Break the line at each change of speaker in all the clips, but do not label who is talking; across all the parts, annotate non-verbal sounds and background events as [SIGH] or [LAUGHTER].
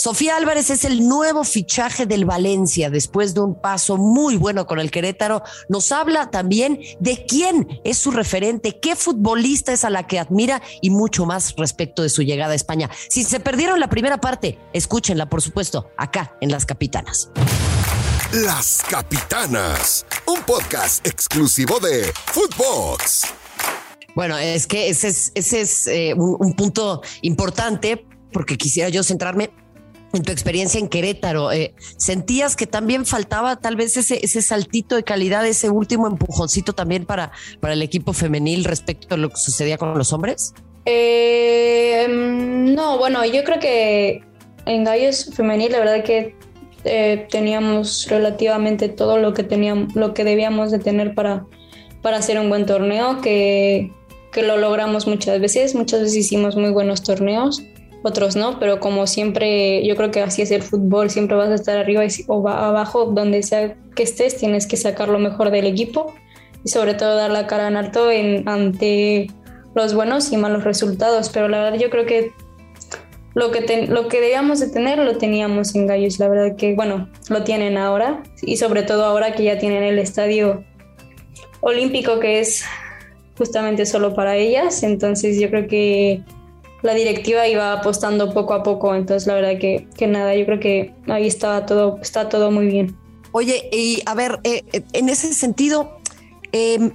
Sofía Álvarez es el nuevo fichaje del Valencia después de un paso muy bueno con el Querétaro. Nos habla también de quién es su referente, qué futbolista es a la que admira y mucho más respecto de su llegada a España. Si se perdieron la primera parte, escúchenla, por supuesto, acá en Las Capitanas.
Las Capitanas, un podcast exclusivo de Footbox.
Bueno, es que ese es, ese es eh, un, un punto importante porque quisiera yo centrarme en tu experiencia en Querétaro, eh, ¿sentías que también faltaba tal vez ese, ese saltito de calidad, ese último empujoncito también para, para el equipo femenil respecto a lo que sucedía con los hombres?
Eh, no, bueno, yo creo que en Gallos Femenil la verdad que eh, teníamos relativamente todo lo que teníamos, lo que debíamos de tener para, para hacer un buen torneo, que, que lo logramos muchas veces, muchas veces hicimos muy buenos torneos otros no, pero como siempre, yo creo que así es el fútbol, siempre vas a estar arriba o abajo, donde sea que estés, tienes que sacar lo mejor del equipo y sobre todo dar la cara en alto en, ante los buenos y malos resultados, pero la verdad yo creo que lo que, lo que debíamos de tener lo teníamos en Gallos, la verdad que, bueno, lo tienen ahora y sobre todo ahora que ya tienen el estadio olímpico que es justamente solo para ellas, entonces yo creo que la directiva iba apostando poco a poco, entonces la verdad que, que nada, yo creo que ahí está todo, está todo muy bien.
Oye, y a ver, eh, en ese sentido, eh,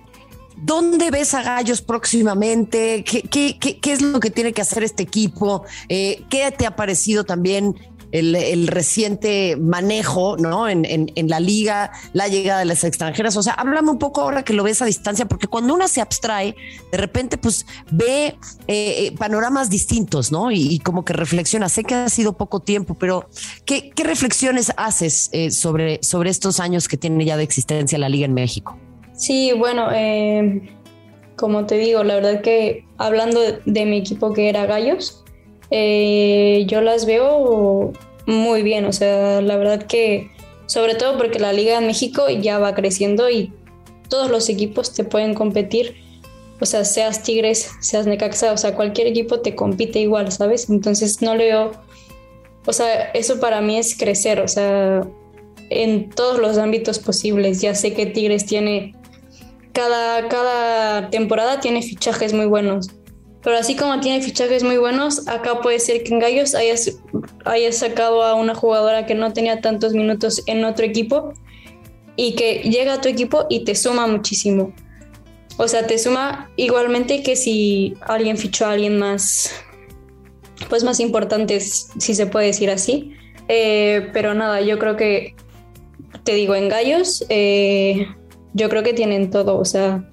¿Dónde ves a Gallos próximamente? ¿Qué, qué, qué, qué es lo que tiene que hacer este equipo? Eh, ¿Qué te ha parecido también el, reciente manejo, ¿no? En, la liga, la llegada de las extranjeras. O sea, háblame un poco ahora que lo ves a distancia, porque cuando uno se abstrae, de repente, pues ve eh, eh, panoramas distintos, ¿no? Y, como que reflexiona. Sé que ha sido poco tiempo, pero ¿qué, reflexiones haces eh, sobre, sobre estos años que tiene ya de existencia la liga en México?
Sí, bueno, como te digo, la verdad que hablando de mi equipo que era Gallos, yo las veo muy bien, o sea, la verdad que sobre todo porque la liga en México ya va creciendo y todos los equipos te pueden competir, o sea, seas Tigres, seas Necaxa, o sea, cualquier equipo te compite igual, ¿sabes? Entonces no le veo, o sea, eso para mí es crecer, o sea, en todos los ámbitos posibles. Ya sé que Tigres tiene, cada, cada temporada tiene fichajes muy buenos, pero así como tiene fichajes muy buenos, acá puede ser que en Gallos hayas, hayas sacado a una jugadora que no tenía tantos minutos en otro equipo y que llega a tu equipo y te suma muchísimo. O sea, te suma igualmente que si alguien fichó a alguien más, pues más importante, si se puede decir así. Eh, pero nada, yo creo que, te digo, en Gallos, eh, yo creo que tienen todo. O sea,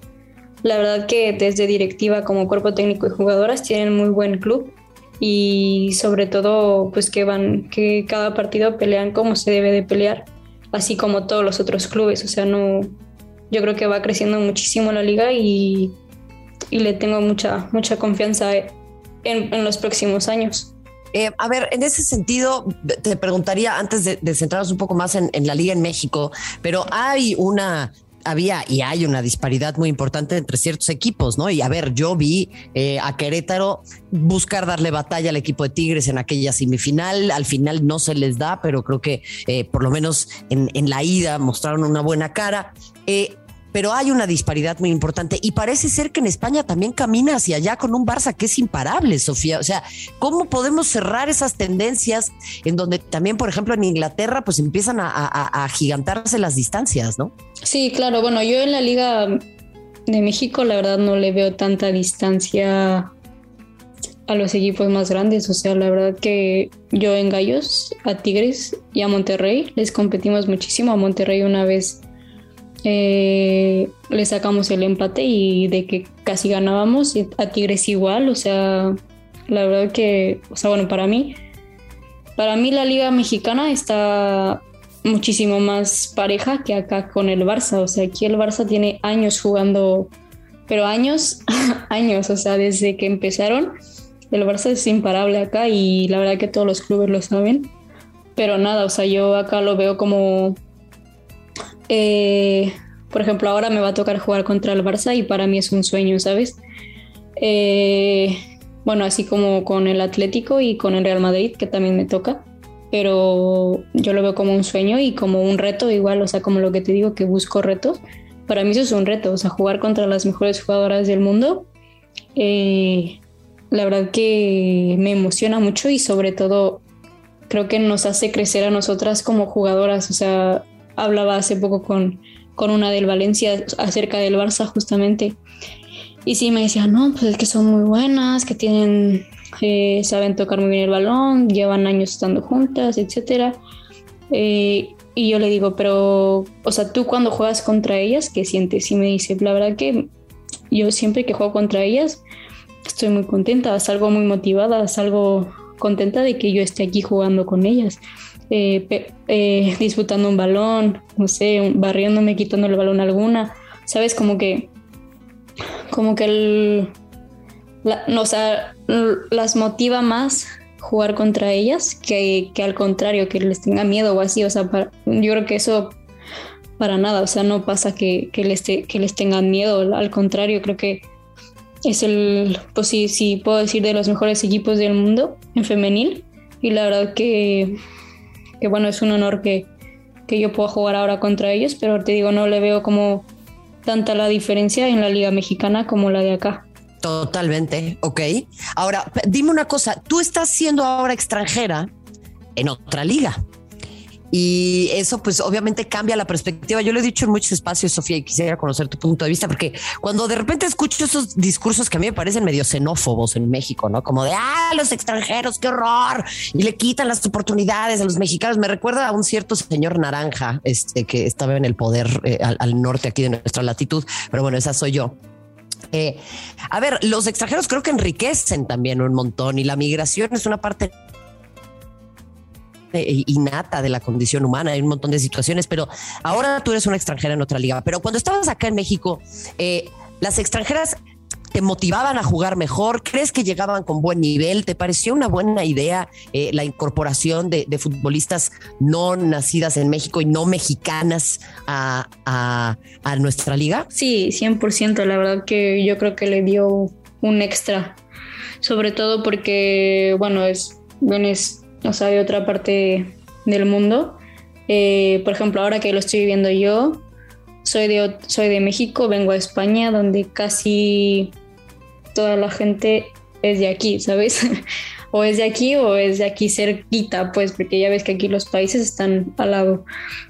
la verdad que desde directiva como cuerpo técnico y jugadoras tienen muy buen club y sobre todo pues que van que cada partido pelean como se debe de pelear, así como todos los otros clubes, o sea, no yo creo que va creciendo muchísimo la liga y, y le tengo mucha mucha confianza en, en los próximos años.
Eh, a ver, en ese sentido, te preguntaría antes de, de centrarnos un poco más en, en, la liga en México, pero hay una había y hay una disparidad muy importante entre ciertos equipos, ¿no? Y a ver, yo vi eh, a Querétaro buscar darle batalla al equipo de Tigres en aquella semifinal, al final no se les da, pero creo que eh, por lo menos en, en, la ida mostraron una buena cara. Eh, pero hay una disparidad muy importante y parece ser que en España también camina hacia allá con un Barça que es imparable, Sofía. O sea, ¿cómo podemos cerrar esas tendencias en donde también, por ejemplo, en Inglaterra, pues empiezan a, gigantarse las distancias, ¿no?
Sí, claro. Bueno, yo en la Liga de México, la verdad, no le veo tanta distancia a los equipos más grandes. O sea, la verdad que yo en Gallos, a Tigres y a Monterrey les competimos muchísimo. A Monterrey una vez eh, le sacamos el empate y de que casi ganábamos, a Tigres igual, o sea, la verdad que, o sea, bueno, para mí, para mí la liga mexicana está muchísimo más pareja que acá con el Barça, o sea, aquí el Barça tiene años jugando, pero años, [LAUGHS] años, o sea, desde que empezaron, el Barça es imparable acá y la verdad que todos los clubes lo saben, pero nada, o sea, yo acá lo veo como eh, por ejemplo, ahora me va a tocar jugar contra el Barça y para mí es un sueño, ¿sabes? Eh, bueno, así como con el Atlético y con el Real Madrid, que también me toca. pero yo lo veo como un sueño y como un reto igual, o sea, como lo que te digo que busco retos. Para mí eso es un reto, o sea, jugar contra las mejores jugadoras del mundo. Eh, la verdad que me emociona mucho y sobre todo creo que nos hace crecer a nosotras como jugadoras. O sea, hablaba hace poco con, con una del Valencia acerca del Barça justamente. Y sí me decía, no, pues es que son muy buenas, que tienen, eh, saben tocar muy bien el balón, llevan años estando juntas, etc. Eh, y yo le digo, pero, o sea, tú cuando juegas contra ellas, ¿qué sientes? Y me dice, la verdad que yo siempre que juego contra ellas, estoy muy contenta, salgo muy motivada, salgo contenta de que yo esté aquí jugando con ellas. Eh, eh, [LAUGHS] disputando un balón, no sé, barriéndome, quitando el balón alguna, ¿sabes? Como que, como que el, o sea, las motiva más jugar contra ellas que, que, al contrario, que les tenga miedo o así, o sea, yo creo que eso para nada, o sea, no pasa que les, que les tengan miedo, al contrario, creo que es el, pues sí, sí, puedo decir de los mejores equipos del mundo en femenil y la verdad que que bueno, es un honor que, que yo pueda jugar ahora contra ellos, pero te digo, no le veo como tanta la diferencia en la liga mexicana como la de acá.
Totalmente, ok. Ahora, dime una cosa, tú estás siendo ahora extranjera en otra liga. Y eso pues obviamente cambia la perspectiva. Yo lo he dicho en muchos espacios, Sofía, y quisiera conocer tu punto de vista, porque cuando de repente escucho esos discursos que a mí me parecen medio xenófobos en México, ¿no? Como de, ah, los extranjeros, qué horror, y le quitan las oportunidades a los mexicanos. Me recuerda a un cierto señor naranja este, que estaba en el poder eh, al, norte aquí de nuestra latitud, pero bueno, esa soy yo. Eh, a ver, los extranjeros creo que enriquecen también un montón y la migración es una parte innata de la condición humana, hay un montón de situaciones, pero ahora tú eres una extranjera en otra liga. Pero cuando estabas acá en México, eh, las extranjeras te motivaban a jugar mejor? ¿Crees que llegaban con buen nivel? ¿Te pareció una buena idea eh, la incorporación de, futbolistas no nacidas en México y no mexicanas a, a, nuestra liga?
Sí, 100%. La verdad que yo creo que le dio un extra. Sobre todo porque, bueno, es, es o sea, de otra parte del mundo. Eh, por ejemplo, ahora que lo estoy viviendo yo, soy de, soy de México, vengo a España, donde casi toda la gente es de aquí, ¿sabes? [LAUGHS] o es de aquí o es de aquí cerquita, pues, porque ya ves que aquí los países están al lado.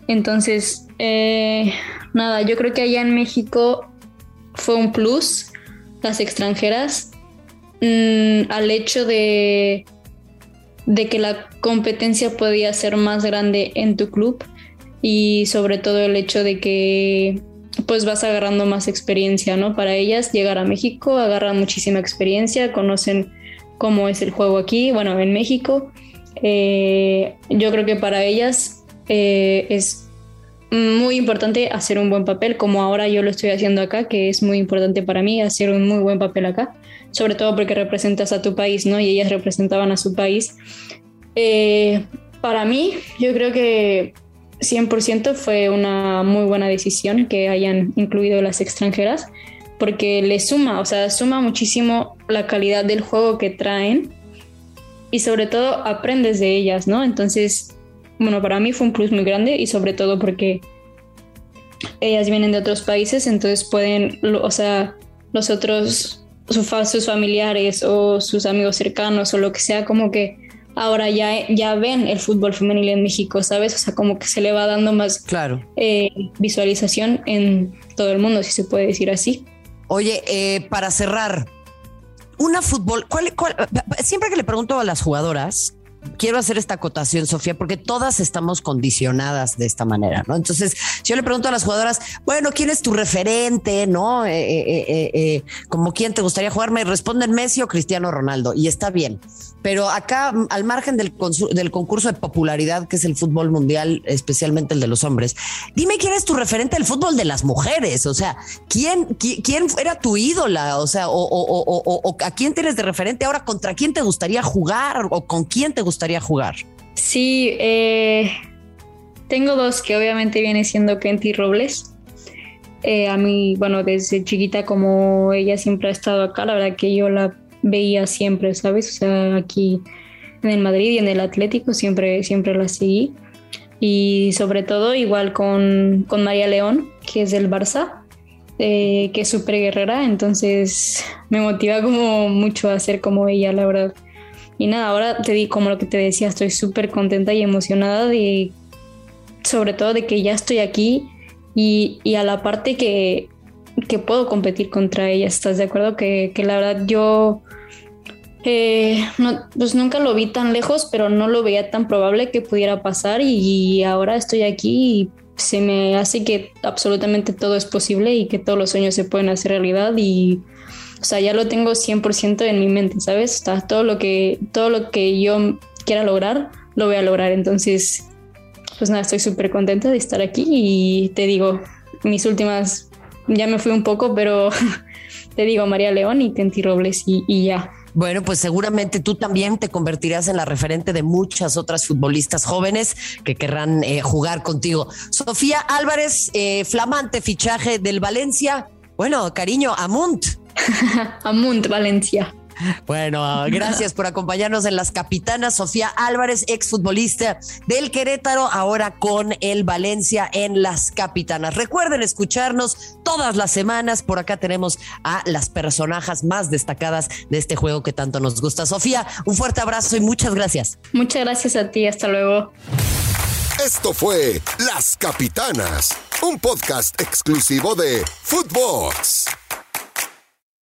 Entonces, eh, nada, yo creo que allá en México fue un plus las extranjeras mm, al hecho de de que la competencia podía ser más grande en tu club y sobre todo el hecho de que pues vas agarrando más experiencia, ¿no? Para ellas llegar a México agarran muchísima experiencia, conocen cómo es el juego aquí, bueno, en México. Eh, yo creo que para ellas eh, es muy importante hacer un buen papel, como ahora yo lo estoy haciendo acá, que es muy importante para mí hacer un muy buen papel acá, sobre todo porque representas a tu país, ¿no? Y ellas representaban a su país. Eh, para mí, yo creo que 100% fue una muy buena decisión que hayan incluido las extranjeras, porque le suma, o sea, suma muchísimo la calidad del juego que traen y sobre todo aprendes de ellas, ¿no? Entonces, bueno, para mí fue un plus muy grande y sobre todo porque ellas vienen de otros países, entonces pueden, o sea, los otros, sus familiares o sus amigos cercanos o lo que sea, como que ahora ya, ya ven el fútbol femenil en México, ¿sabes? O sea, como que se le va dando más
claro.
Eh, visualización en todo el mundo, si se puede decir así.
Oye, eh, para cerrar, una fútbol, ¿cuál, cuál, siempre que le pregunto a las jugadoras, quiero hacer esta acotación, Sofía, porque todas estamos condicionadas de esta manera, ¿no? Entonces, si yo le pregunto a las jugadoras, bueno, ¿quién es tu referente, no? Eh, eh, eh, como quién te gustaría jugar, me responden Messi o Cristiano Ronaldo, y está bien. Pero acá, al margen del, del concurso de popularidad que es el fútbol mundial, especialmente el de los hombres, dime quién es tu referente del fútbol de las mujeres, o sea, ¿quién, quién, era tu ídola? O sea, o, a quién tienes de referente ahora, contra quién te gustaría jugar o con quién te gustaría gustaría jugar?
Sí, eh, tengo dos que obviamente viene siendo Kenty Robles. Eh, a mí, bueno, desde chiquita como ella siempre ha estado acá, la verdad que yo la veía siempre, ¿sabes? O sea, aquí en el Madrid y en el Atlético, siempre, siempre la seguí. Y sobre todo igual con, con María León, que es del Barça, eh, que es súper guerrera, entonces me motiva como mucho a ser como ella, la verdad. Y nada, ahora te di como lo que te decía, estoy súper contenta y emocionada de, sobre todo de que ya estoy aquí y, y a la parte que, que, puedo competir contra ella. ¿Estás de acuerdo? Que, que la verdad yo eh, no, pues nunca lo vi tan lejos, pero no lo veía tan probable que pudiera pasar y ahora estoy aquí y se me hace que absolutamente todo es posible y que todos los sueños se pueden hacer realidad y o sea, ya lo tengo 100% en mi mente, ¿sabes? O sea, todo lo que todo lo que yo quiera lograr, lo voy a lograr. Entonces, pues nada, estoy súper contenta de estar aquí y te digo, mis últimas, ya me fui un poco, pero [LAUGHS] te digo María León y Tenti Robles y, y ya.
Bueno, pues seguramente tú también te convertirás en la referente de muchas otras futbolistas jóvenes que querrán eh, jugar contigo. Sofía Álvarez, eh, flamante fichaje del Valencia. Bueno, cariño, Amunt.
Amunt, [LAUGHS] Valencia.
Bueno, gracias por acompañarnos en las capitanas. Sofía Álvarez, exfutbolista del Querétaro, ahora con el Valencia en las capitanas. Recuerden escucharnos todas las semanas. Por acá tenemos a las personajes más destacadas de este juego que tanto nos gusta. Sofía, un fuerte abrazo y muchas gracias.
Muchas gracias a ti. Hasta luego.
Esto fue Las Capitanas, un podcast exclusivo de Footbox.